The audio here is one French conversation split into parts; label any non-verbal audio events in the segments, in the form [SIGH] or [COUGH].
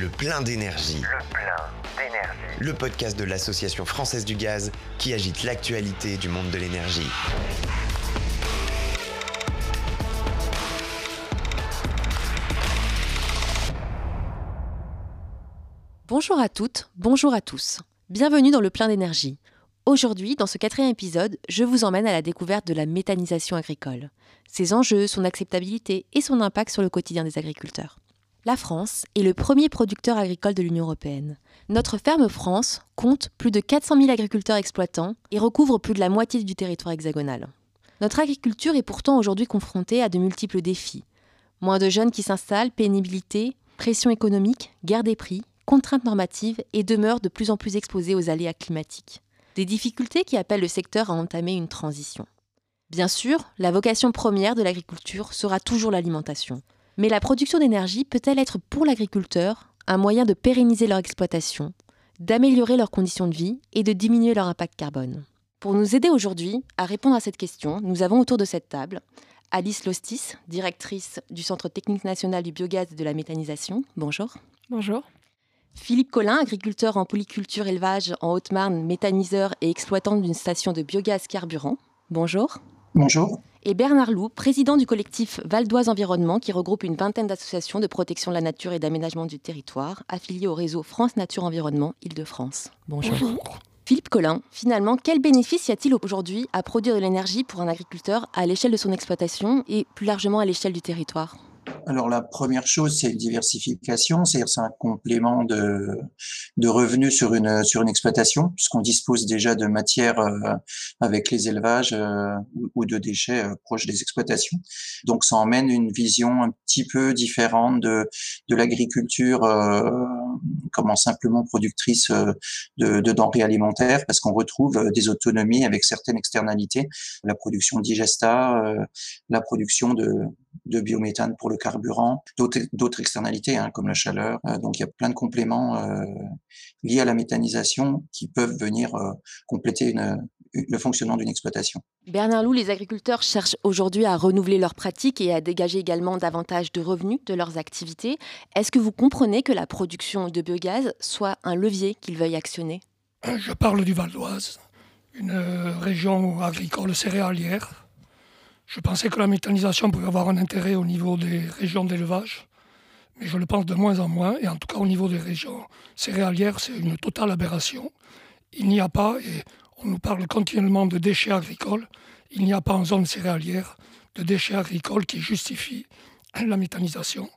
Le plein d'énergie. Le plein d'énergie. Le podcast de l'Association française du gaz qui agite l'actualité du monde de l'énergie. Bonjour à toutes, bonjour à tous. Bienvenue dans le plein d'énergie. Aujourd'hui, dans ce quatrième épisode, je vous emmène à la découverte de la méthanisation agricole, ses enjeux, son acceptabilité et son impact sur le quotidien des agriculteurs. La France est le premier producteur agricole de l'Union européenne. Notre ferme France compte plus de 400 000 agriculteurs exploitants et recouvre plus de la moitié du territoire hexagonal. Notre agriculture est pourtant aujourd'hui confrontée à de multiples défis. Moins de jeunes qui s'installent, pénibilité, pression économique, guerre des prix, contraintes normatives et demeure de plus en plus exposée aux aléas climatiques. Des difficultés qui appellent le secteur à entamer une transition. Bien sûr, la vocation première de l'agriculture sera toujours l'alimentation. Mais la production d'énergie peut-elle être pour l'agriculteur un moyen de pérenniser leur exploitation, d'améliorer leurs conditions de vie et de diminuer leur impact carbone? Pour nous aider aujourd'hui à répondre à cette question, nous avons autour de cette table Alice Lostis, directrice du Centre technique national du biogaz et de la méthanisation. Bonjour. Bonjour. Philippe Collin, agriculteur en polyculture élevage en Haute-Marne, méthaniseur et exploitant d'une station de biogaz carburant. Bonjour. Bonjour. Et Bernard Loup, président du collectif Val d'Oise Environnement, qui regroupe une vingtaine d'associations de protection de la nature et d'aménagement du territoire, affiliées au réseau France Nature Environnement Île-de-France. Bonjour. Philippe Collin, finalement, quel bénéfice y a-t-il aujourd'hui à produire de l'énergie pour un agriculteur à l'échelle de son exploitation et plus largement à l'échelle du territoire? Alors la première chose, c'est une diversification, c'est-à-dire c'est un complément de, de revenus sur une sur une exploitation, puisqu'on dispose déjà de matières euh, avec les élevages euh, ou, de déchets euh, proches des exploitations. Donc ça emmène une vision un petit peu différente de de l'agriculture comme simplement productrice de, de denrées alimentaires, parce qu'on retrouve des autonomies avec certaines externalités, la production digesta, la production de de biométhane pour le carburant, d'autres externalités hein, comme la chaleur. Euh, donc il y a plein de compléments euh, liés à la méthanisation qui peuvent venir euh, compléter le fonctionnement d'une exploitation. Bernard Loup, les agriculteurs cherchent aujourd'hui à renouveler leurs pratiques et à dégager également davantage de revenus de leurs activités. Est-ce que vous comprenez que la production de biogaz soit un levier qu'ils veuillent actionner? Je parle du Val d'Oise, une région agricole céréalière je pensais que la méthanisation pouvait avoir un intérêt au niveau des régions d'élevage, mais je le pense de moins en moins, et en tout cas au niveau des régions céréalières, c'est une totale aberration. Il n'y a pas, et on nous parle continuellement de déchets agricoles, il n'y a pas en zone céréalière de déchets agricoles qui justifient la méthanisation.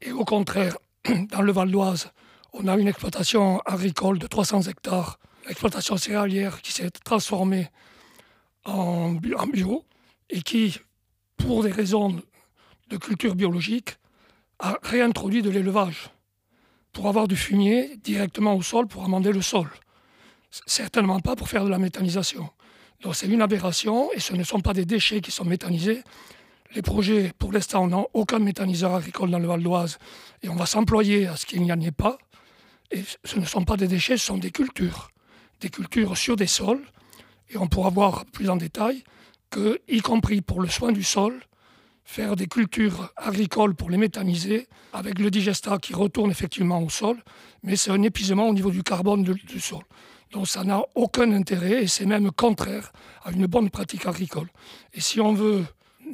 Et au contraire, [CLEARS THROAT] dans le Val d'Oise, on a une exploitation agricole de 300 hectares, l'exploitation céréalière qui s'est transformée en bio, et qui, pour des raisons de culture biologique, a réintroduit de l'élevage pour avoir du fumier directement au sol pour amender le sol. Certainement pas pour faire de la méthanisation. Donc c'est une aberration et ce ne sont pas des déchets qui sont méthanisés. Les projets, pour l'instant, n'ont aucun méthaniseur agricole dans le Val d'Oise et on va s'employer à ce qu'il n'y en ait pas. Et ce ne sont pas des déchets, ce sont des cultures. Des cultures sur des sols. Et on pourra voir plus en détail que, y compris pour le soin du sol, faire des cultures agricoles pour les méthaniser, avec le digestat qui retourne effectivement au sol, mais c'est un épuisement au niveau du carbone du sol. Donc ça n'a aucun intérêt et c'est même contraire à une bonne pratique agricole. Et si on veut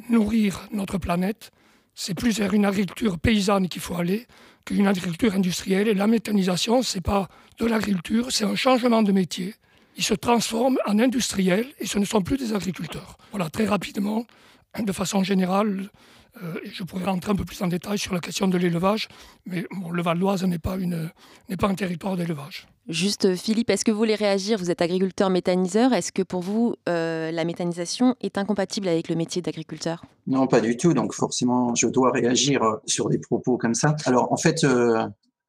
nourrir notre planète, c'est plus vers une agriculture paysanne qu'il faut aller qu'une agriculture industrielle. Et la méthanisation, ce n'est pas de l'agriculture, c'est un changement de métier ils se transforment en industriels et ce ne sont plus des agriculteurs. Voilà, très rapidement, de façon générale, euh, je pourrais rentrer un peu plus en détail sur la question de l'élevage, mais le Val d'Oise n'est pas, pas un territoire d'élevage. Juste, Philippe, est-ce que vous voulez réagir? Vous êtes agriculteur méthaniseur. Est-ce que pour vous, euh, la méthanisation est incompatible avec le métier d'agriculteur? Non, pas du tout. Donc forcément, je dois réagir euh, sur des propos comme ça. Alors en fait,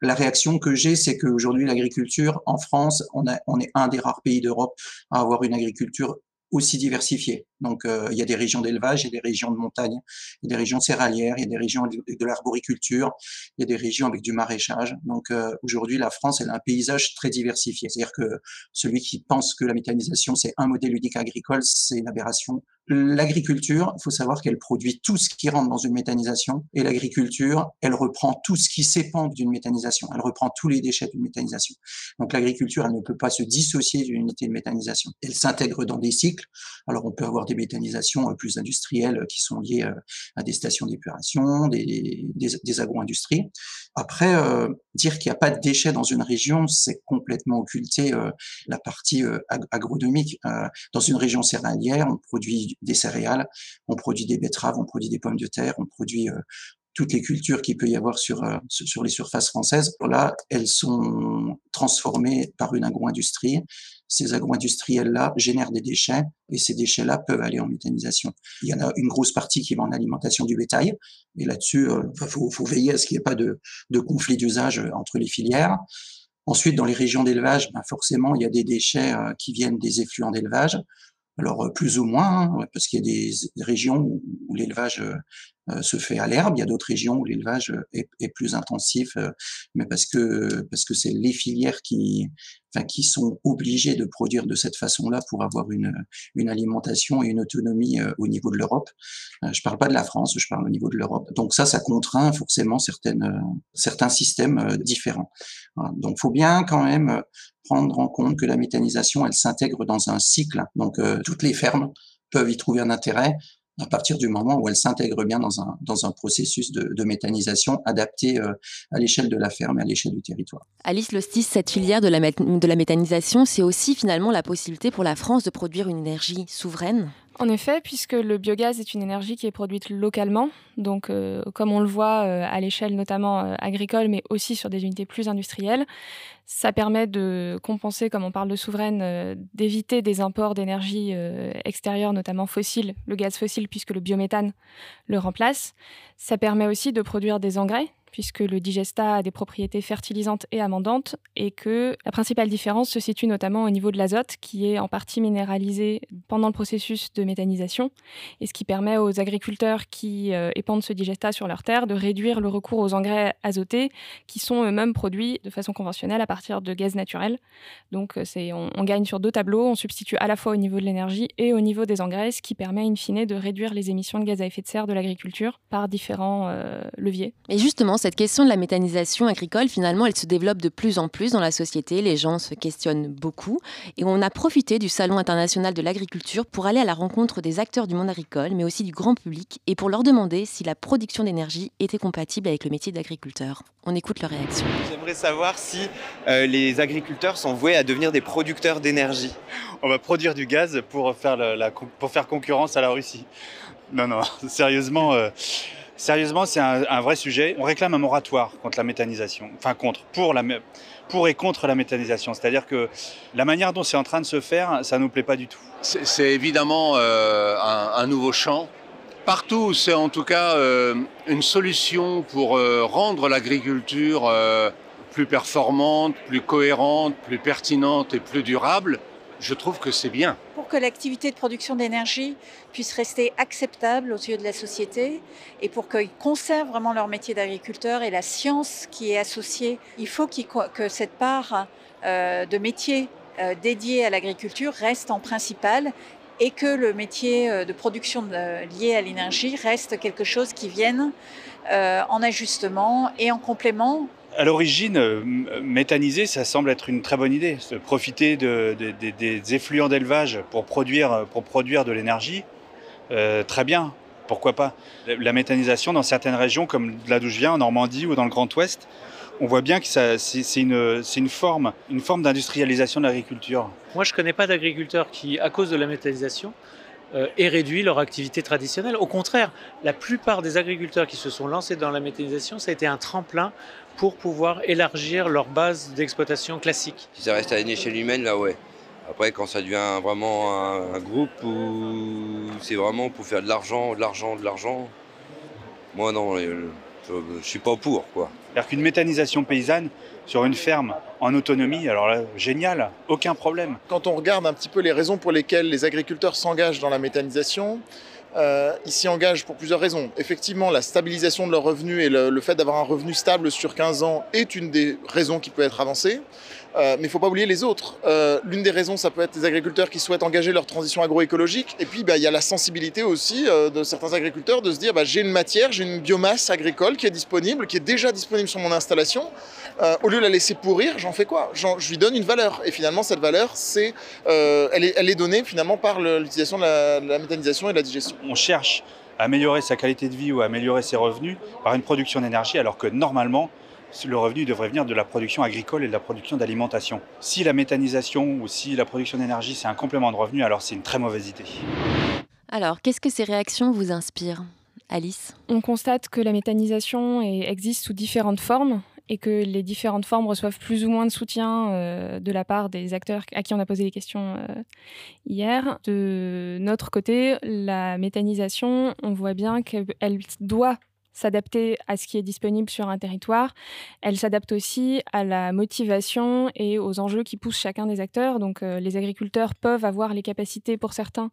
la réaction que j'ai, c'est qu'aujourd'hui, l'agriculture en France, on, est un des rares pays d'Europe à avoir une agriculture aussi diversifiée. Donc, euh, il y a des régions d'élevage, il y a des régions de montagne, il y a des régions céréalières, il y a des régions de, l'arboriculture, il y a des régions avec du maraîchage. Donc, euh, aujourd'hui, la France, elle a un paysage très diversifié. C'est-à-dire que celui qui pense que la méthanisation, c'est un modèle unique agricole, c'est une aberration. L'agriculture, il faut savoir qu'elle produit tout ce qui rentre dans une méthanisation et l'agriculture, elle reprend tout ce qui s'épand d'une méthanisation. Elle reprend tous les déchets d'une méthanisation. Donc l'agriculture, elle ne peut pas se dissocier d'une unité de méthanisation. Elle s'intègre dans des cycles. Alors on peut avoir des méthanisations euh, plus industrielles euh, qui sont liées euh, à des stations d'épuration, des, des, des agro-industries. Après, dire qu'il n'y a pas de déchets dans une région, c'est complètement occulter la partie agronomique. dans une région céréalière, on produit des céréales, on produit des betteraves, on produit des pommes de terre, on produit toutes les cultures qu'il peut y avoir sur, euh, sur les surfaces françaises. Là, elles sont transformées par une agro-industrie. Ces agro-industriels-là génèrent des déchets et ces déchets-là peuvent aller en méthanisation. Il y en a une grosse partie qui va en alimentation du bétail et là-dessus, il euh, faut, faut, veiller à ce qu'il n'y ait pas de, de conflit d'usage entre les filières. Ensuite, dans les régions d'élevage, ben forcément, il y a des déchets qui viennent des effluents d'élevage. Alors plus ou moins, hein, parce qu'il y a des régions où, l'élevage se fait à l'herbe, il y a d'autres régions où l'élevage est, est, plus intensif, mais parce que parce que c'est les filières qui enfin, qui sont obligées de produire de cette façon-là pour avoir une une alimentation et une autonomie au niveau de l'Europe. Je parle pas de la France, je parle au niveau de l'Europe. Donc ça, ça contraint forcément certaines certains systèmes différents. Donc faut bien quand même prendre en compte que la méthanisation, elle s'intègre dans un cycle. Donc, euh, toutes les fermes peuvent y trouver un intérêt à partir du moment où elle s'intègre bien dans un, processus de, de méthanisation adapté euh, à l'échelle de la ferme et à l'échelle du territoire. Alice Lostis, cette filière de la, de la méthanisation, c'est aussi finalement la possibilité pour la France de produire une énergie souveraine? En effet, puisque le biogaz est une énergie qui est produite localement, donc euh, comme on le voit euh, à l'échelle notamment euh, agricole, mais aussi sur des unités plus industrielles, ça permet de compenser, comme on parle de souveraine, d'éviter des imports d'énergie extérieure, notamment fossile, le gaz fossile, puisque le biométhane le remplace. Ça permet aussi de produire des engrais, puisque le digesta a des propriétés fertilisantes et amendantes, et que la principale différence se situe notamment au niveau de l'azote, qui est en partie minéralisé pendant le processus de méthanisation, et ce qui permet aux agriculteurs qui euh, épandent ce digesta sur leurs terres de réduire le recours aux engrais azotés, qui sont eux-mêmes produits de façon conventionnelle à partir de gaz naturel. Donc euh, on gagne sur deux tableaux, on substitue à la fois au niveau de l'énergie et au niveau des engrais, ce qui permet in fine de réduire les émissions de gaz à effet de serre de l'agriculture par différents euh, leviers. Et justement, cette question de la méthanisation agricole, finalement, elle se développe de plus en plus dans la société. Les gens se questionnent beaucoup. Et on a profité du Salon international de l'agriculture pour aller à la rencontre des acteurs du monde agricole, mais aussi du grand public, et pour leur demander si la production d'énergie était compatible avec le métier d'agriculteur. On écoute leur réaction. J'aimerais savoir si euh, les agriculteurs sont voués à devenir des producteurs d'énergie. On va produire du gaz pour faire, la, la, pour faire concurrence à la Russie. Non, non, [LAUGHS] sérieusement. Euh... Sérieusement, c'est un, vrai sujet. On réclame un moratoire contre la méthanisation, enfin contre, pour, et contre la méthanisation. C'est-à-dire que la manière dont c'est en train de se faire, ça ne nous plaît pas du tout. C'est évidemment euh, un, nouveau champ. Partout, c'est en tout cas euh, une solution pour euh, rendre l'agriculture plus performante, plus cohérente, plus pertinente et plus durable je trouve que c'est bien. Pour que l'activité de production d'énergie puisse rester acceptable aux yeux de la société et pour qu'ils conservent vraiment leur métier d'agriculteur et la science qui est associée, il faut qu que cette part euh, de métier euh, dédié à l'agriculture reste en principal et que le métier euh, de production de, lié à l'énergie reste quelque chose qui vienne euh, en ajustement et en complément à l'origine, euh, méthaniser, ça semble être une très bonne idée. Profiter de, de, de, des effluents d'élevage pour produire, pour produire de l'énergie, euh, très bien, pourquoi pas? La méthanisation dans certaines régions, comme là d'où je viens, en Normandie ou dans le Grand Ouest, on voit bien que c'est une, une forme, une forme d'industrialisation de l'agriculture. Moi, je ne connais pas d'agriculteurs qui, à cause de la méthanisation, euh, aient réduit leur activité traditionnelle. Au contraire, la plupart des agriculteurs qui se sont lancés dans la méthanisation, ça a été un tremplin pour pouvoir élargir leur base d'exploitation classique. Si ça reste à une échelle humaine, là ouais. Après, quand ça devient vraiment un, un groupe où c'est vraiment pour faire de l'argent, de l'argent, de l'argent, moi non, je ne suis pas pour. quoi. C'est-à-dire qu'une méthanisation paysanne sur une ferme en autonomie, alors là, génial, aucun problème. Quand on regarde un petit peu les raisons pour lesquelles les agriculteurs s'engagent dans la méthanisation, euh, ils s'y engagent pour plusieurs raisons. Effectivement, la stabilisation de leurs revenus et le, fait d'avoir un revenu stable sur 15 ans est une des raisons qui peut être avancée. Euh, mais il ne faut pas oublier les autres. Euh, L'une des raisons, ça peut être des agriculteurs qui souhaitent engager leur transition agroécologique. Et puis, bah, il y a la sensibilité aussi euh, de certains agriculteurs de se dire bah, j'ai une matière, j'ai une biomasse agricole qui est disponible, qui est déjà disponible sur mon installation. Euh, au lieu de la laisser pourrir, j'en fais quoi Je lui donne une valeur. Et finalement, cette valeur, c'est, euh, elle, est, elle est donnée finalement par l'utilisation de la, de la méthanisation et de la digestion. On cherche à améliorer sa qualité de vie ou à améliorer ses revenus par une production d'énergie, alors que normalement, le revenu devrait venir de la production agricole et de la production d'alimentation. Si la méthanisation ou si la production d'énergie c'est un complément de revenu, alors c'est une très mauvaise idée. Alors, qu'est-ce que ces réactions vous inspirent? Alice? On constate que la méthanisation existe sous différentes formes et que les différentes formes reçoivent plus ou moins de soutien euh, de la part des acteurs à qui on a posé les questions euh, hier. De notre côté, la méthanisation, on voit bien qu'elle doit s'adapter à ce qui est disponible sur un territoire. Elle s'adapte aussi à la motivation et aux enjeux qui poussent chacun des acteurs. Donc euh, les agriculteurs peuvent avoir les capacités pour certains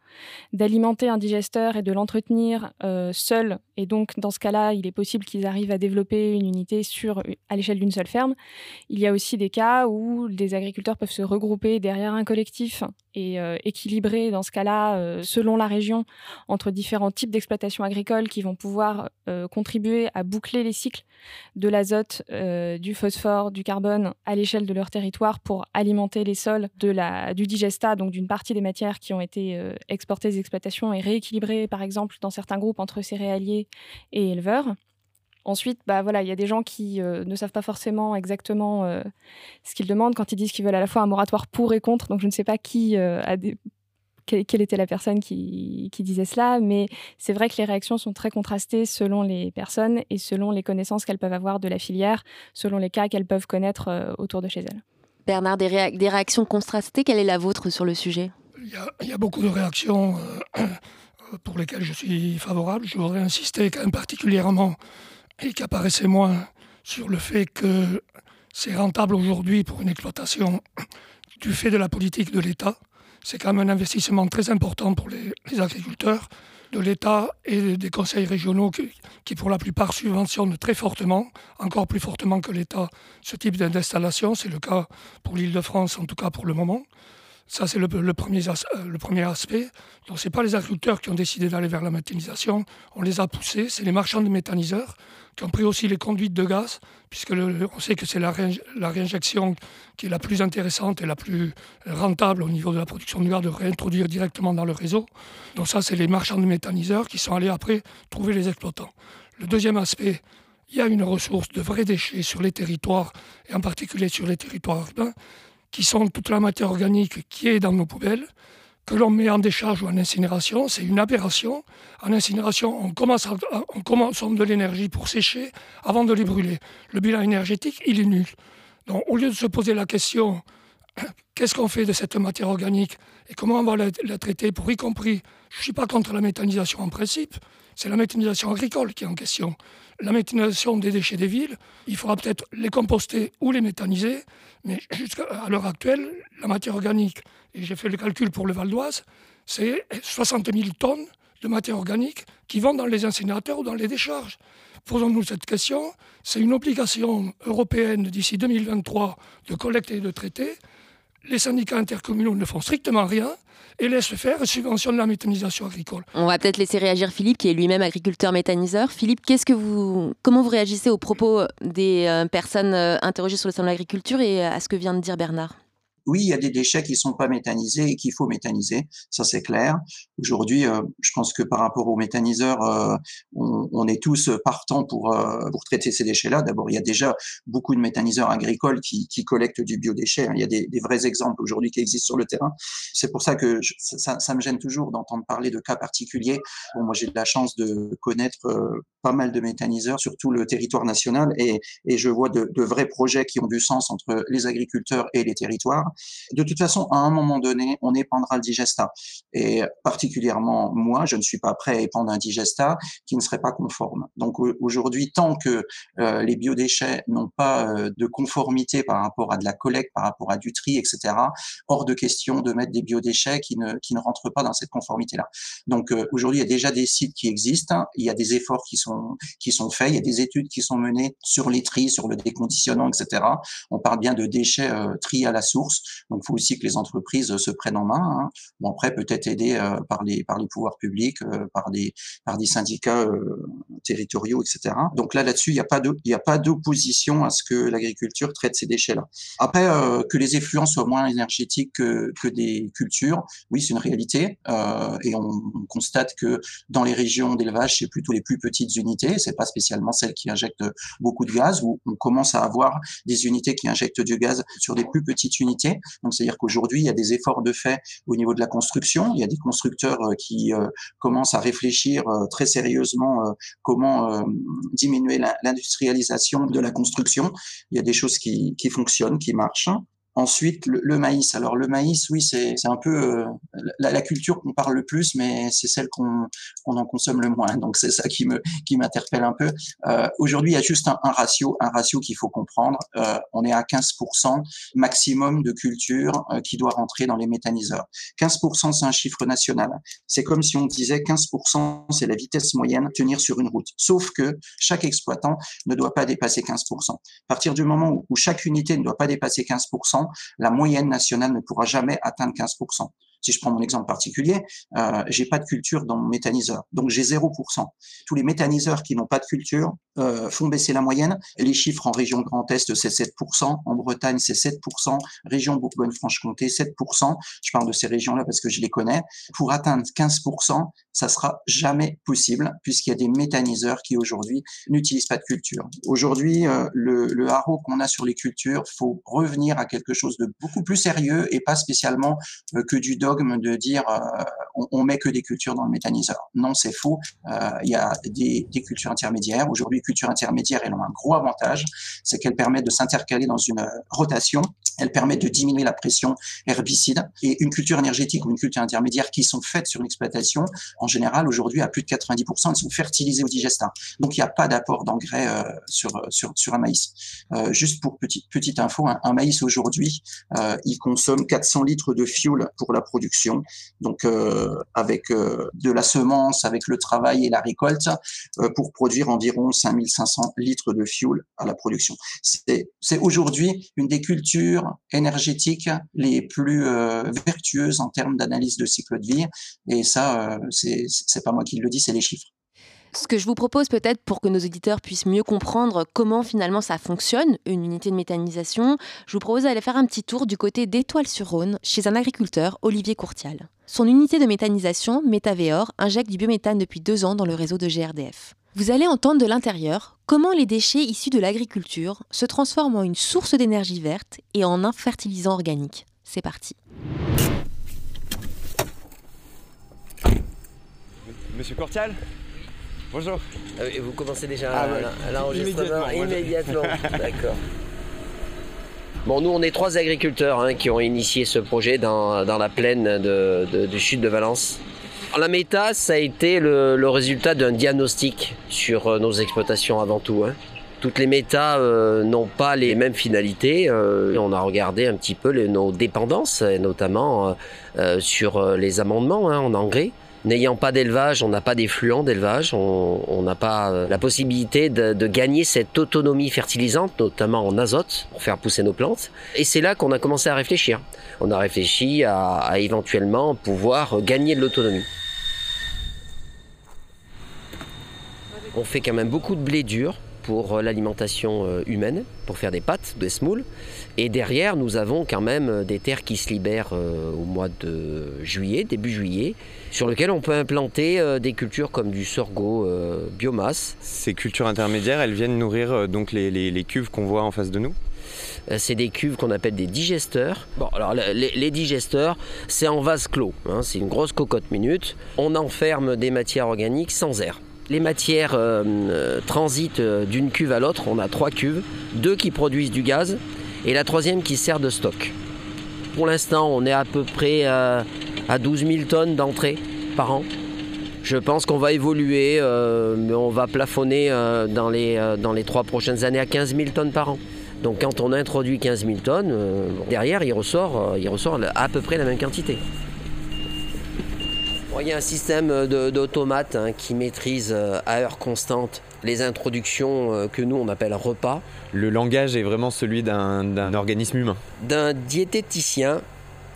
d'alimenter un digesteur et de l'entretenir euh, seuls. Et donc dans ce cas-là, il est possible qu'ils arrivent à développer une unité sur, à l'échelle d'une seule ferme. Il y a aussi des cas où des agriculteurs peuvent se regrouper derrière un collectif et euh, équilibrer dans ce cas-là, euh, selon la région, entre différents types d'exploitation agricole qui vont pouvoir euh, contribuer à boucler les cycles de l'azote, du phosphore, du carbone à l'échelle de leur territoire pour alimenter les sols du digesta, donc d'une partie des matières qui ont été exportées des exploitations et rééquilibrées, par exemple, dans certains groupes entre céréaliers et éleveurs. Ensuite, bah voilà, il y a des gens qui euh, ne savent pas forcément exactement euh, ce qu'ils demandent quand ils disent qu'ils veulent à la fois un moratoire pour et contre. Donc je ne sais pas qui euh, a des quelle, était la personne qui, qui disait cela, mais c'est vrai que les réactions sont très contrastées selon les personnes et selon les connaissances qu'elles peuvent avoir de la filière, selon les cas qu'elles peuvent connaître euh, autour de chez elles. Bernard, des, réa- des réactions contrastées, quelle est la vôtre sur le sujet? Il y a, il y a beaucoup de réactions euh, pour lesquelles je suis favorable. Je voudrais insister quand même particulièrement et qui apparaissait moins sur le fait que c'est rentable aujourd'hui pour une exploitation du fait de la politique de l'État. C'est quand même un investissement très important pour les, agriculteurs de l'État et des conseils régionaux qui, pour la plupart, subventionnent très fortement, encore plus fortement que l'État, ce type d'installation. C'est le cas pour l'Île-de-France, en tout cas pour le moment. Ça, c'est euh, le premier aspect. Donc, ce n'est pas les agriculteurs qui ont décidé d'aller vers la méthanisation. On les a poussés. C'est les marchands de méthaniseurs qui ont pris aussi les conduites de gaz, puisque sait que c'est la, réin- la réinjection qui est la plus intéressante et la plus rentable au niveau de la production de gaz de réintroduire directement dans le réseau. Donc ça, c'est les marchands de méthaniseurs qui sont allés après trouver les exploitants. Le deuxième aspect, il y a une ressource de vrais déchets sur les territoires, et en particulier sur les territoires urbains, qui sont toute la matière organique qui est dans nos poubelles, que l'on met en décharge ou en incinération. C'est une aberration. En incinération, on, consomme de l'énergie pour sécher avant de les brûler. Le bilan énergétique, il est nul. Donc, au lieu de se poser la question, qu'est-ce qu'on fait de cette matière organique et comment on va la, traiter pour y compris, je ne suis pas contre la méthanisation en principe, c'est la méthanisation agricole qui est en question. La méthanisation des déchets des villes, il faudra peut-être les composter ou les méthaniser, mais jusqu'à l'heure actuelle, la matière organique, et j'ai fait le calcul pour le Val d'Oise, c'est 60 000 tonnes de matière organique qui vont dans les incinérateurs ou dans les décharges. Posons-nous cette question. C'est une obligation européenne d'ici 2023 de collecter et de traiter. Les syndicats intercommunaux ne font strictement rien et laissent faire et subventionnent la méthanisation agricole. On va peut-être laisser réagir Philippe, qui est lui-même agriculteur méthaniseur. Philippe, qu'est-ce que vous, comment vous réagissez aux propos des euh, personnes euh, interrogées sur le salon de l'agriculture et à ce que vient de dire Bernard? Oui, il y a des déchets qui sont pas méthanisés et qu'il faut méthaniser, ça c'est clair. Aujourd'hui, euh, je pense que par rapport aux méthaniseurs, euh, on, est tous partants pour euh, pour traiter ces déchets-là. D'abord, il y a déjà beaucoup de méthaniseurs agricoles qui, collectent du biodéchet. Il y a des, vrais exemples aujourd'hui qui existent sur le terrain. C'est pour ça que ça, me gêne toujours d'entendre parler de cas particuliers. Moi, j'ai de la chance de connaître pas mal de méthaniseurs sur tout le territoire national et, je vois de vrais projets qui ont du sens entre les agriculteurs et les territoires. De toute façon, à un moment donné, on épandra le digesta. Et particulièrement, moi, je ne suis pas prêt à épandre un digesta qui ne serait pas conforme. Donc aujourd'hui, tant que euh, les biodéchets n'ont pas euh, de conformité par rapport à de la collecte, par rapport à du tri, etc., hors de question de mettre des biodéchets qui ne, qui ne rentrent pas dans cette conformité-là. Donc euh, aujourd'hui, il y a déjà des sites qui existent, il y a des efforts qui sont, qui sont faits, il y a des études qui sont menées sur les tri, sur le déconditionnement, etc. On parle bien de déchets tri à la source. Donc il faut aussi que les entreprises se prennent en main. Hein. Après, peut-être aider par, les, par les pouvoirs publics, par, des, par des syndicats territoriaux, etc. Donc là, là-dessus, il n'y a pas de, il n'y a pas d'opposition à ce que l'agriculture traite ces déchets-là. Après, euh, que les effluents soient moins énergétiques que, que des cultures, oui, c'est une réalité. Euh, et on, on, constate que dans les régions d'élevage, c'est plutôt les plus petites unités, c'est pas spécialement celles qui injectent beaucoup de gaz, où on commence à avoir des unités qui injectent du gaz sur des plus petites unités. Donc, c'est-à-dire qu'aujourd'hui, il y a des efforts de fait au niveau de la construction. Il y a des constructeurs euh, qui euh, commencent à réfléchir euh, très sérieusement comment diminuer l'industrialisation de la construction. Il y a des choses qui fonctionnent, qui marchent. Ensuite, le, maïs. Alors le maïs, oui, c'est un peu euh, la, la, culture qu'on parle le plus, mais c'est celle qu'on en consomme le moins. Donc c'est ça qui me qui m'interpelle un peu. Euh, Aujourd'hui, il y a juste un, un ratio, un ratio qu'il faut comprendre. Euh, on est à 15% maximum de culture euh, qui doit rentrer dans les méthaniseurs. 15%, c'est un chiffre national. C'est comme si on disait 15%, c'est la vitesse moyenne tenir sur une route. Sauf que chaque exploitant ne doit pas dépasser 15%. À partir du moment où chaque unité ne doit pas dépasser 15%, la moyenne nationale ne pourra jamais atteindre 15%. Si je prends mon exemple particulier, euh, j'ai pas de culture dans mon méthaniseur, donc j'ai 0%. Tous les méthaniseurs qui n'ont pas de culture euh, font baisser la moyenne. Les chiffres en région Grand Est, c'est 7%, en Bretagne, c'est 7%, région Bourgogne-Franche-Comté, 7%. Je parle de ces régions-là parce que je les connais. Pour atteindre 15%, ça sera jamais possible puisqu'il y a des méthaniseurs qui aujourd'hui n'utilisent pas de culture. Aujourd'hui, euh, le, le haro qu'on a sur les cultures, faut revenir à quelque chose de beaucoup plus sérieux et pas spécialement euh, que du dogme de dire euh, on, met que des cultures dans le méthaniseur. Non, c'est faux. Euh, il y a des, cultures intermédiaires. Aujourd'hui, les cultures intermédiaires, elles ont un gros avantage, c'est qu'elles permettent de s'intercaler dans une rotation. Elles permettent de diminuer la pression herbicide. Et une culture énergétique ou une culture intermédiaire qui sont faites sur une exploitation, en général, aujourd'hui, à plus de 90%, elles sont fertilisées au digestat. Donc, il n'y a pas d'apport d'engrais euh, sur, sur, sur un maïs. Juste pour petite, petite info, un, maïs aujourd'hui, il consomme 400 litres de fuel pour la production. Donc, euh, avec euh, de la semence, avec le travail et la récolte, euh, pour produire environ 5500 litres de fuel à la production. C'est aujourd'hui une des cultures énergétiques les plus vertueuses en termes d'analyse de cycle de vie. Et ça, c'est pas moi qui le dis, c'est les chiffres. Ce que je vous propose peut-être pour que nos auditeurs puissent mieux comprendre comment finalement ça fonctionne, une unité de méthanisation, je vous propose d'aller faire un petit tour du côté d'Étoile-sur-Rhône chez un agriculteur, Olivier Courtial. Son unité de méthanisation, Métavéor, injecte du biométhane depuis deux ans dans le réseau de GRDF. Vous allez entendre de l'intérieur comment les déchets issus de l'agriculture se transforment en une source d'énergie verte et en un fertilisant organique. C'est parti. Monsieur Courtial? Bonjour. Ah et vous commencez déjà ah ouais. l'enregistrement immédiatement. immédiatement. [LAUGHS] D'accord. Bon, nous, on est trois agriculteurs hein, qui ont initié ce projet dans, dans la plaine de, de, du sud de Valence. La méta, ça a été le, le résultat d'un diagnostic sur euh, nos exploitations avant tout. Hein. Toutes les métas euh, n'ont pas les mêmes finalités. Euh, on a regardé un petit peu les, nos dépendances, et notamment euh, sur les amendements hein, en engrais. N'ayant pas d'élevage, on n'a pas d'effluents d'élevage, on n'a pas euh, la possibilité de, gagner cette autonomie fertilisante, notamment en azote, pour faire pousser nos plantes. Et c'est là qu'on a commencé à réfléchir. On a réfléchi à éventuellement pouvoir gagner de l'autonomie. On fait quand même beaucoup de blé dur, pour l'alimentation humaine, pour faire des pâtes, des smoules. Et derrière, nous avons quand même des terres qui se libèrent au mois de juillet, début juillet, sur lesquelles on peut implanter des cultures comme du sorgho biomasse. Ces cultures intermédiaires, elles viennent nourrir donc les, les, les cuves qu'on voit en face de nous? C'est des cuves qu'on appelle des digesteurs. Bon, alors les, les digesteurs, c'est en vase clos, hein, c'est une grosse cocotte minute. On enferme des matières organiques sans air les matières euh, transitent d'une cuve à l'autre. On a trois cuves, deux qui produisent du gaz et la troisième qui sert de stock. Pour l'instant, on est à peu près à 12 000 tonnes d'entrée par an. Je pense qu'on va évoluer, mais on va plafonner dans, les, dans les trois prochaines années à 15 000 tonnes par an. Donc quand on introduit 15 000 tonnes, derrière il ressort, il ressort à peu près la même quantité. Il y a un système d'automates hein, qui maîtrise à heure constante les introductions euh, que nous on appelle repas. Le langage est vraiment celui d'un organisme humain D'un diététicien,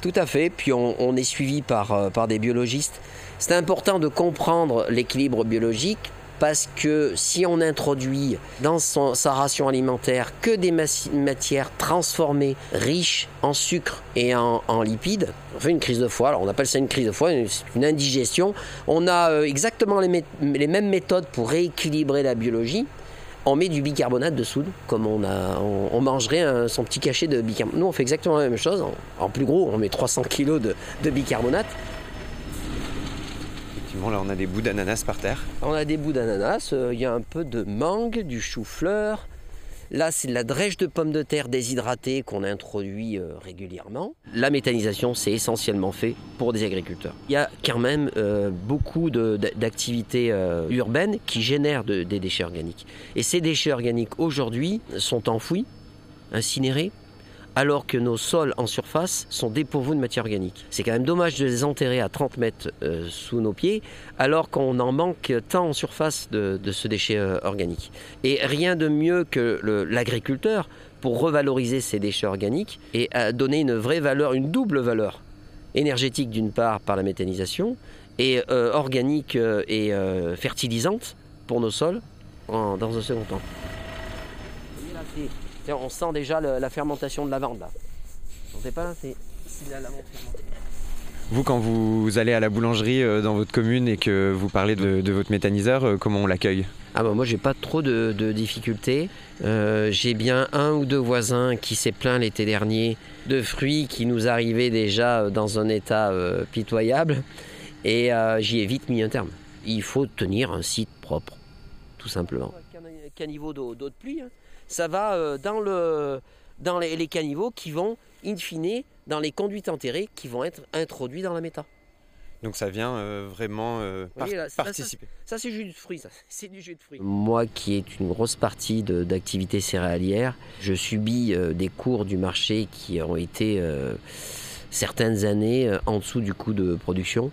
tout à fait, puis on, est suivi par, euh, par des biologistes. C'est important de comprendre l'équilibre biologique parce que si on introduit dans sa ration alimentaire que des matières transformées, riches en sucre et en, lipides, on fait une crise de foie. Alors on appelle ça une crise de foie, une, indigestion. On a euh, exactement les, mêmes méthodes pour rééquilibrer la biologie. On met du bicarbonate de soude, comme on, mangerait son petit cachet de bicarbonate. Nous, on fait exactement la même chose. En, plus gros, on met 300 kg de bicarbonate là, on a des bouts d'ananas par terre. On a des bouts d'ananas, euh, il y a un peu de mangue, du chou-fleur. Là, c'est la drèche de pommes de terre déshydratée qu'on introduit euh, régulièrement. La méthanisation, c'est essentiellement fait pour des agriculteurs. Il y a quand même euh, beaucoup d'activités urbaines qui génèrent des déchets organiques. Et ces déchets organiques, aujourd'hui, sont enfouis, incinérés, alors que nos sols en surface sont dépourvus de matière organique. C'est quand même dommage de les enterrer à 30 mètres euh, sous nos pieds, alors qu'on en manque tant en surface de, ce déchet euh, organique. Et rien de mieux que l'agriculteur pour revaloriser ces déchets organiques et donner une vraie valeur, une double valeur énergétique d'une part par la méthanisation et euh, organique et fertilisante pour nos sols dans un second temps on sent déjà la fermentation de la lavande là. Vous sentez pas c'est la lavande Vous, quand vous allez à la boulangerie euh, dans votre commune et que vous parlez de, votre méthaniseur, euh, comment on l'accueille? Ah bah moi j'ai pas trop de, difficultés. Euh, j'ai bien un ou deux voisins qui s'est plaint l'été dernier de fruits qui nous arrivaient déjà dans un état pitoyable et j'y ai vite mis un terme. Il faut tenir un site propre, tout simplement. Caniveau d'eau de pluie. Hein ça va euh, dans, le, dans les, caniveaux qui vont, in fine, dans les conduites enterrées qui vont être introduits dans la méta. Donc ça vient euh, vraiment euh, participer. Ça, c'est jus de fruits, ça. [LAUGHS] C'est du jus de fruits. Moi qui est une grosse partie d'activité céréalière, je subis des cours du marché qui ont été certaines années en dessous du coût de production.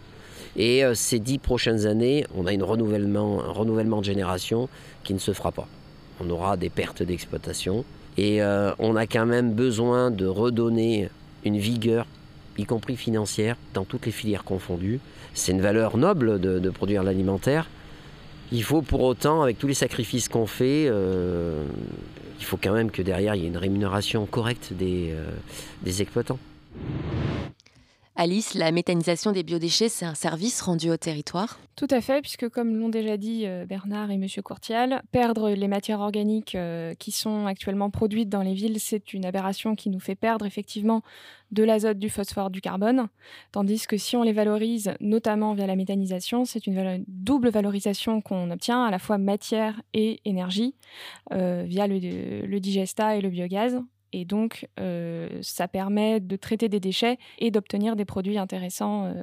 Et ces dix prochaines années, on a une renouvellement, un renouvellement de génération qui ne se fera pas on aura des pertes d'exploitation. Et euh, on a quand même besoin de redonner une vigueur, y compris financière, dans toutes les filières confondues. C'est une valeur noble de, produire l'alimentaire. Il faut pour autant, avec tous les sacrifices qu'on fait, euh, il faut quand même que derrière il y ait une rémunération correcte des, euh, des exploitants. Alice, la méthanisation des biodéchets, c'est un service rendu au territoire Tout à fait, puisque comme l'ont déjà dit euh, Bernard et M. Courtial, perdre les matières organiques euh, qui sont actuellement produites dans les villes, c'est une aberration qui nous fait perdre effectivement de l'azote, du phosphore, du carbone, tandis que si on les valorise, notamment via la méthanisation, c'est une, double valorisation qu'on obtient, à la fois matière et énergie, euh, via le digesta et le biogaz. Et donc, euh, ça permet de traiter des déchets et d'obtenir des produits intéressants euh,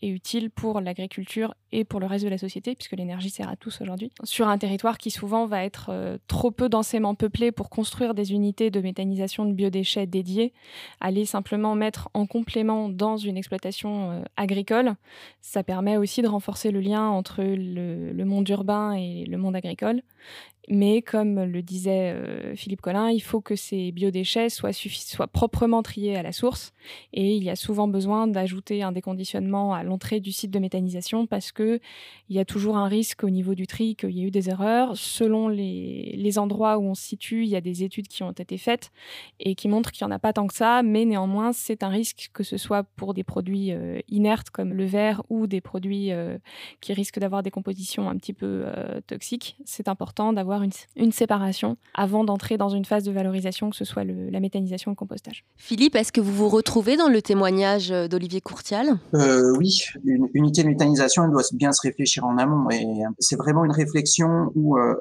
et utiles pour l'agriculture et pour le reste de la société, puisque l'énergie sert à tous aujourd'hui, sur un territoire qui souvent va être euh, trop peu densément peuplé pour construire des unités de méthanisation de biodéchets dédiées. Aller simplement mettre en complément dans une exploitation agricole, ça permet aussi de renforcer le lien entre le monde urbain et le monde agricole. Mais comme le disait euh, Philippe Collin, il faut que ces biodéchets soient, proprement triés à la source. Et il y a souvent besoin d'ajouter un déconditionnement à l'entrée du site de méthanisation parce qu'il y a toujours un risque au niveau du tri qu'il y ait eu des erreurs. Selon les, les, endroits où on se situe, il y a des études qui ont été faites et qui montrent qu'il n'y en a pas tant que ça. Mais néanmoins, c'est un risque que ce soit pour des produits euh, inertes comme le verre ou des produits euh, qui risquent d'avoir des compositions un petit peu toxiques. C'est important d'avoir une, séparation avant d'entrer dans une phase de valorisation, que ce soit la méthanisation ou le compostage. Philippe, est-ce que vous vous retrouvez dans le témoignage euh, d'Olivier Courtial? Euh, Oui, une unité de méthanisation, elle doit bien se réfléchir en amont. Et c'est vraiment une réflexion où euh,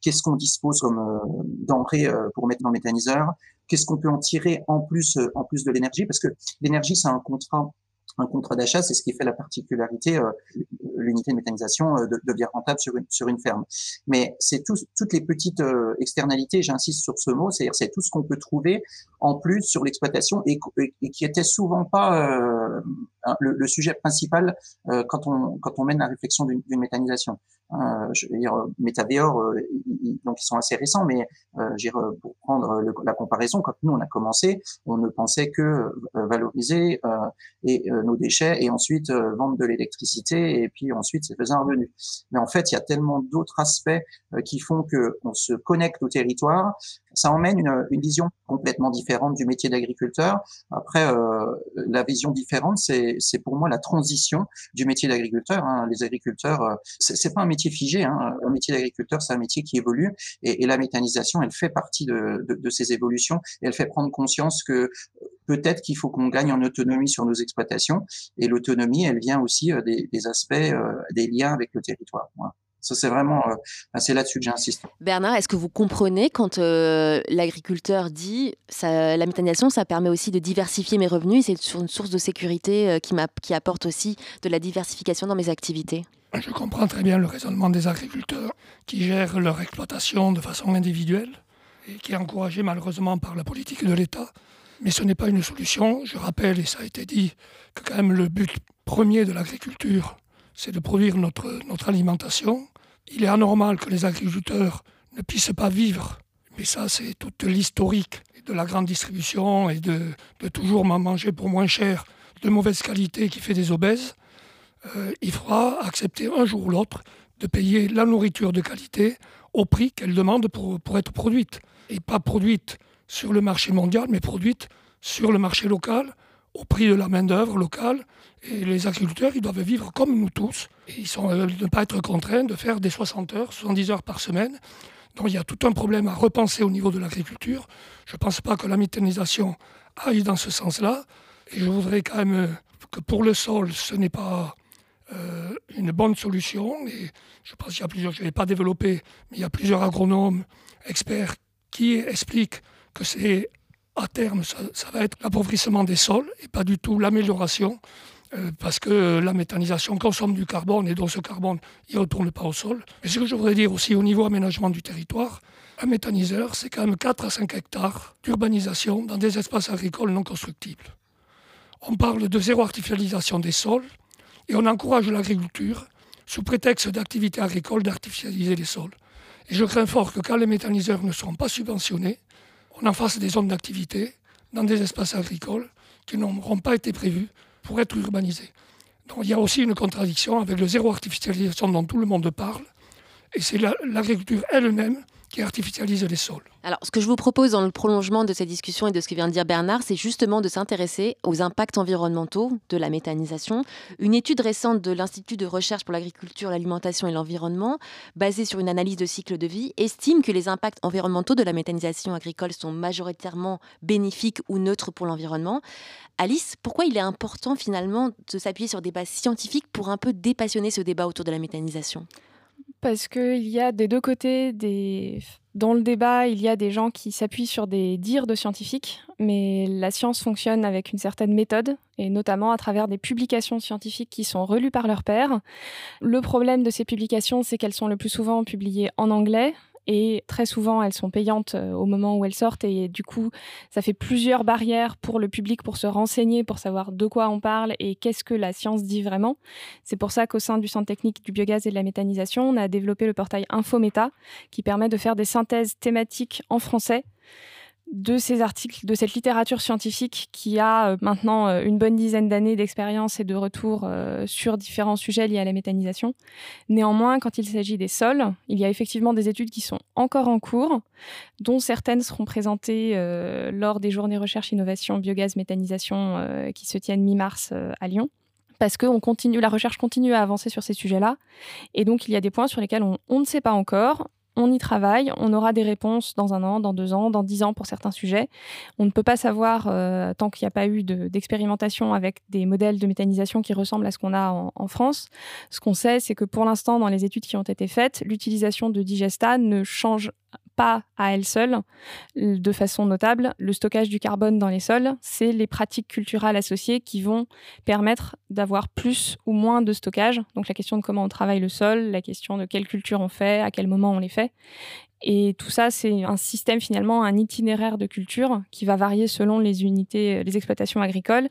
qu'est-ce qu'on dispose comme denrée pour mettre dans le méthaniseur? Qu'est-ce qu'on peut en tirer en plus, en plus de l'énergie, parce que l'énergie, c'est un contrat un contrat d'achat, c'est ce qui fait la particularité, euh, l'unité de méthanisation euh, devient rentable sur une, sur une ferme. Mais c'est toutes les petites euh, externalités, j'insiste sur ce mot, c'est-à-dire c'est tout ce qu'on peut trouver en plus sur l'exploitation et, et, qui était souvent pas euh, le, le, sujet principal quand, on, quand on mène la réflexion d'une méthanisation. je veux dire, Métavéor, donc ils sont assez récents, mais pour prendre la comparaison, quand nous on a commencé, on ne pensait que valoriser et nos déchets et ensuite euh, vendre de l'électricité et puis ensuite c'est faisait un revenu. Mais en fait, il y a tellement d'autres aspects euh, qui font que on se connecte au territoire. Ça emmène une, une vision complètement différente du métier d'agriculteur. Après, euh, la vision différente, c'est pour moi la transition du métier d'agriculteur. Hein. Les agriculteurs, euh, c'est pas un métier figé. Hein. Un métier d'agriculteur, c'est un métier qui évolue et, la méthanisation, elle fait partie de, de, de ces évolutions elle fait prendre conscience que peut-être qu'il faut qu'on gagne en autonomie sur nos exploitations. Et l'autonomie, elle vient aussi euh, des, des aspects, euh, des liens avec le territoire. Ça, c'est vraiment, euh, c'est là-dessus que j'insiste. Bernard, est-ce que vous comprenez quand l'agriculteur dit ça, la méthanisation, ça permet aussi de diversifier mes revenus, c'est une source de sécurité qui, qui apporte aussi de la diversification dans mes activités? Je comprends très bien le raisonnement des agriculteurs qui gèrent leur exploitation de façon individuelle et qui est encouragé malheureusement par la politique de l'État mais ce n'est pas une solution. Je rappelle, et ça a été dit, que quand même le but premier de l'agriculture, c'est de produire notre, notre alimentation. Il est anormal que les agriculteurs ne puissent pas vivre, mais ça c'est toute l'historique de la grande distribution et de, toujours manger pour moins cher, de mauvaise qualité qui fait des obèses. Euh, il faudra accepter un jour ou l'autre de payer la nourriture de qualité au prix qu'elle demande pour être produite. Et pas produite sur le marché mondial, mais produite sur le marché local, au prix de la main-d'œuvre locale. Et les agriculteurs, ils doivent vivre comme nous tous. Et ils sont euh, ne pas être contraints de faire des 60 heures, 70 heures par semaine. Donc il y a tout un problème à repenser au niveau de l'agriculture. Je ne pense pas que la méthanisation aille dans ce sens-là. Et je voudrais quand même euh, que pour le sol, ce n'est pas euh, une bonne solution. Et je pense qu'il y a plusieurs, je ne vais pas développer, mais il y a plusieurs agronomes, experts qui expliquent que c'est à terme, ça, va être l'appauvrissement des sols et pas du tout l'amélioration, euh, parce que la méthanisation consomme du carbone et donc ce carbone, il ne retourne pas au sol. Et ce que je voudrais dire aussi au niveau aménagement du territoire, un méthaniseur, c'est quand même 4 à 5 hectares d'urbanisation dans des espaces agricoles non constructibles. On parle de zéro artificialisation des sols et on encourage l'agriculture, sous prétexte d'activité agricole, d'artificialiser les sols. Et je crains fort que quand les méthaniseurs ne seront pas subventionnés, on en fasse des zones d'activité dans des espaces agricoles qui n'auront pas été prévus pour être urbanisés. Donc il y a aussi une contradiction avec le zéro artificialisation dont tout le monde parle, et c'est l'agriculture elle-même Alors, ce que je vous propose dans le prolongement de cette discussion et de ce que vient de dire Bernard, c'est justement de s'intéresser aux impacts environnementaux de la méthanisation. Une étude récente de l'Institut de recherche pour l'agriculture, l'alimentation et l'environnement, basée sur une analyse de cycle de vie, estime que les impacts environnementaux de la méthanisation agricole sont majoritairement bénéfiques ou neutres pour l'environnement. Alice, pourquoi il est important finalement de s'appuyer sur des bases scientifiques pour un peu dépassionner ce débat autour de la méthanisation? Parce qu'il y a des deux côtés, dans le débat, il y a des gens qui s'appuient sur des dires de scientifiques, mais la science fonctionne avec une certaine méthode, et notamment à travers des publications scientifiques qui sont relues par leurs pairs. Le problème de ces publications, c'est qu'elles sont le plus souvent publiées en anglais, et très souvent elles sont payantes euh, au moment où elles sortent et du coup ça fait plusieurs barrières pour le public pour se renseigner, pour savoir de quoi on parle et qu'est-ce que la science dit vraiment. C'est pour ça qu'au sein du Centre technique du biogaz et de la méthanisation, on a développé le portail Infométa qui permet de faire des synthèses thématiques en français de ces articles, de cette littérature scientifique qui a euh, maintenant euh, une bonne dizaine d'années d'expérience et de retour euh, sur différents sujets liés à la méthanisation. Néanmoins, quand il s'agit des sols, il y a effectivement des études qui sont encore en cours, dont certaines seront présentées lors des journées recherche innovation biogaz méthanisation qui se tiennent mi-mars à Lyon parce que la recherche continue à avancer sur ces sujets-là. Et donc, il y a des points sur lesquels on ne sait pas encore on y travaille, on aura des réponses dans un an, dans deux ans, dans dix ans pour certains sujets. On ne peut pas savoir, euh, tant qu'il n'y a pas eu d'expérimentation avec des modèles de méthanisation qui ressemblent à ce qu'on a en, France. Ce qu'on sait, c'est que pour l'instant, dans les études qui ont été faites, l'utilisation de digesta ne change pas à elles seules, de façon notable, le stockage du carbone dans les sols. C'est les pratiques culturelles associées qui vont permettre d'avoir plus ou moins de stockage. Donc la question de comment on travaille le sol, la question de quelle culture on fait, à quel moment on les fait. Et tout ça, c'est un système finalement, un itinéraire de culture qui va varier selon les unités, les exploitations agricoles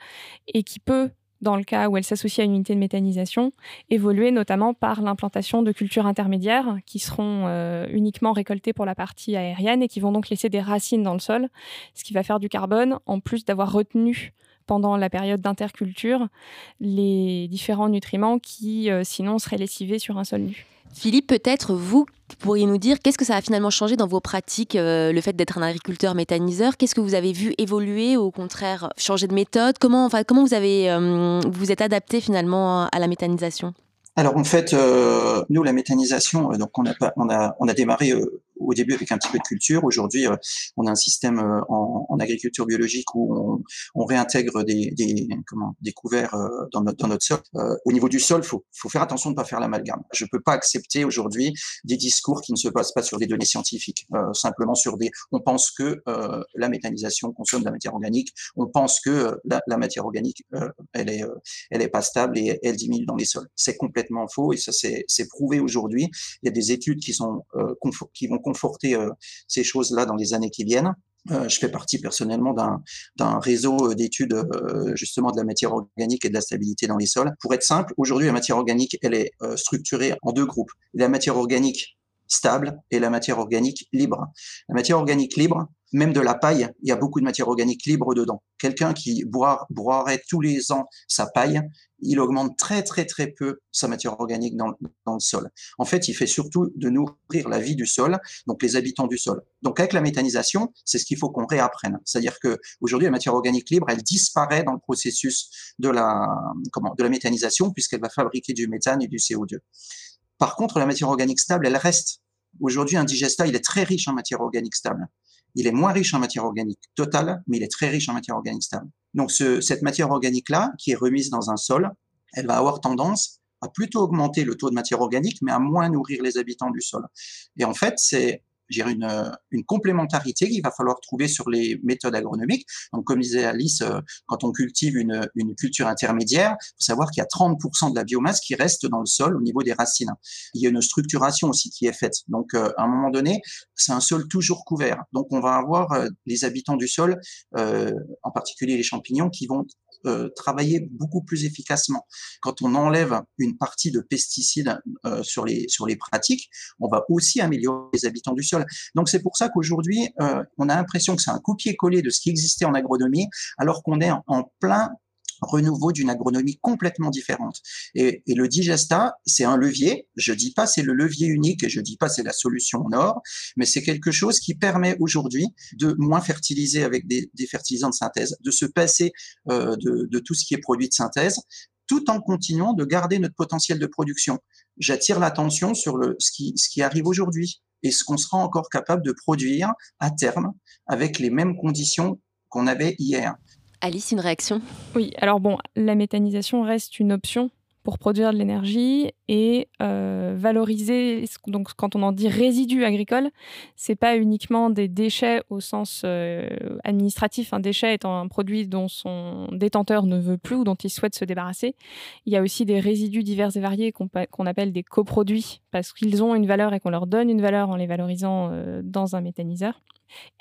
et qui peut dans le cas où elle s'associe à une unité de méthanisation, évoluer notamment par l'implantation de cultures intermédiaires qui seront euh, uniquement récoltées pour la partie aérienne et qui vont donc laisser des racines dans le sol, ce qui va faire du carbone, en plus d'avoir retenu pendant la période d'interculture les différents nutriments qui euh, sinon seraient lessivés sur un sol nu. Philippe, peut-être vous pourriez nous dire qu'est-ce que ça a finalement changé dans vos pratiques, euh, le fait d'être un agriculteur méthaniseur? Qu'est-ce que vous avez vu évoluer ou au contraire changer de méthode? Comment, enfin, comment vous euh, vous êtes adapté finalement à la méthanisation? Alors en fait, euh, nous la méthanisation, donc on a a on a démarré au début avec un petit peu de culture. Aujourd'hui, euh, on a un système euh, en, agriculture biologique où on, réintègre des, des, comment, des couverts euh, dans, notre, sol. au niveau du sol, faut, faut faire attention de ne pas faire l'amalgame. Je peux pas accepter aujourd'hui des discours qui ne se basent pas sur des données scientifiques, simplement sur des. On pense que la méthanisation consomme de la matière organique. On pense que la, la matière organique, elle est, elle est pas stable et elle diminue dans les sols. C'est complètement faux et ça c'est prouvé aujourd'hui. Il y a des études qui sont qui vont conforter euh, ces choses-là dans les années qui viennent. Euh, je fais partie personnellement d'un réseau euh, d'études justement de la matière organique et de la stabilité dans les sols. Pour être simple, aujourd'hui la matière organique, elle est structurée en deux groupes. La matière organique stable et la matière organique libre. La matière organique libre, même de la paille, il y a beaucoup de matière organique libre dedans. Quelqu'un qui broierait tous les ans sa paille, il augmente très très très peu sa matière organique dans, dans, le sol. En fait, il fait surtout de nourrir la vie du sol, donc les habitants du sol. Donc avec la méthanisation, c'est ce qu'il faut qu'on réapprenne. C'est-à-dire que aujourd'hui, la matière organique libre, elle disparaît dans le processus de la comment de la méthanisation puisqu'elle va fabriquer du méthane et du CO2. Par contre, la matière organique stable, elle reste. Aujourd'hui, un digesta, il est très riche en matière organique stable. Il est moins riche en matière organique totale, mais il est très riche en matière organique stable. Donc ce, cette matière organique-là, qui est remise dans un sol, elle va avoir tendance à plutôt augmenter le taux de matière organique, mais à moins nourrir les habitants du sol. Et en fait, c'est une, une complémentarité qu'il va falloir trouver sur les méthodes agronomiques. Donc, comme disait Alice, euh, quand on cultive une, une culture intermédiaire, il faut savoir qu'il y a 30% de la biomasse qui reste dans le sol au niveau des racines. Il y a une structuration aussi qui est faite. Donc, euh, à un moment donné, c'est un sol toujours couvert. Donc, on va avoir euh, les habitants du sol, en particulier les champignons, qui vont euh, travailler beaucoup plus efficacement. Quand on enlève une partie de pesticides euh, sur les sur les pratiques, on va aussi améliorer les habitants du sol. Donc c'est pour ça qu'aujourd'hui, euh, on a l'impression que c'est un copier-coller de ce qui existait en agronomie, alors qu'on est en plein renouveau d'une agronomie complètement différente. Et, le digesta, c'est un levier. Je dis pas c'est le levier unique et je dis pas c'est la solution en or, mais c'est quelque chose qui permet aujourd'hui de moins fertiliser avec des, fertilisants de synthèse, de se passer euh, de, tout ce qui est produit de synthèse, tout en continuant de garder notre potentiel de production. J'attire l'attention sur ce qui arrive aujourd'hui et ce qu'on sera encore capable de produire à terme avec les mêmes conditions qu'on avait hier. Alice, une réaction? Oui, alors bon, la méthanisation reste une option pour produire de l'énergie et euh, valoriser. Donc, quand on en dit résidus agricoles, c'est pas uniquement des déchets au sens euh, administratif. Un déchet étant un produit dont son détenteur ne veut plus ou dont il souhaite se débarrasser. Il y a aussi des résidus divers et variés qu'on appelle des coproduits parce qu'ils ont une valeur et qu'on leur donne une valeur en les valorisant euh, dans un méthaniseur.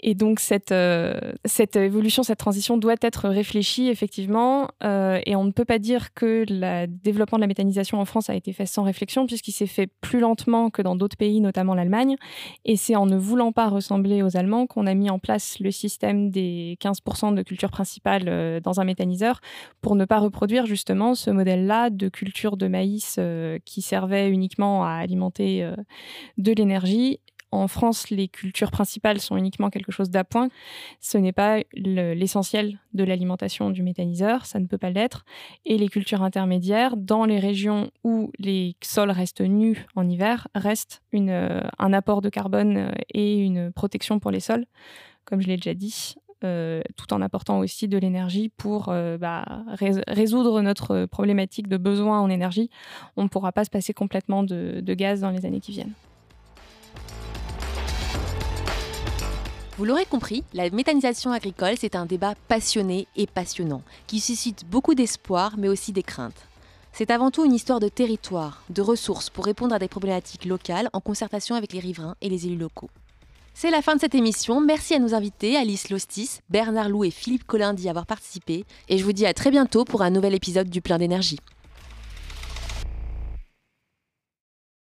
Et donc cette, euh, cette évolution, cette transition doit être réfléchie effectivement, euh, et on ne peut pas dire que le développement de la méthanisation en France a été fait sans réflexion, puisqu'il s'est fait plus lentement que dans d'autres pays, notamment l'Allemagne, et c'est en ne voulant pas ressembler aux Allemands qu'on a mis en place le système des 15% de culture principale euh, dans un méthaniseur, pour ne pas reproduire justement ce modèle-là de culture de maïs qui servait uniquement à alimenter de l'énergie en France, les cultures principales sont uniquement quelque chose d'appoint. Ce n'est pas l'essentiel de l'alimentation du méthaniseur, ça ne peut pas l'être. Et les cultures intermédiaires, dans les régions où les sols restent nus en hiver, restent euh, un apport de carbone euh, et une protection pour les sols, comme je l'ai déjà dit. Euh, tout en apportant aussi de l'énergie pour bah, résoudre notre problématique de besoin en énergie. On ne pourra pas se passer complètement de gaz dans les années qui viennent. Vous l'aurez compris, la méthanisation agricole, c'est un débat passionné et passionnant, qui suscite beaucoup d'espoir, mais aussi des craintes. C'est avant tout une histoire de territoire, de ressources pour répondre à des problématiques locales en concertation avec les riverains et les élus locaux. C'est la fin de cette émission. Merci à nos invités, Alice Lostis, Bernard Lou et Philippe Collin d'y avoir participé. Et je vous dis à très bientôt pour un nouvel épisode du Plein d'énergie.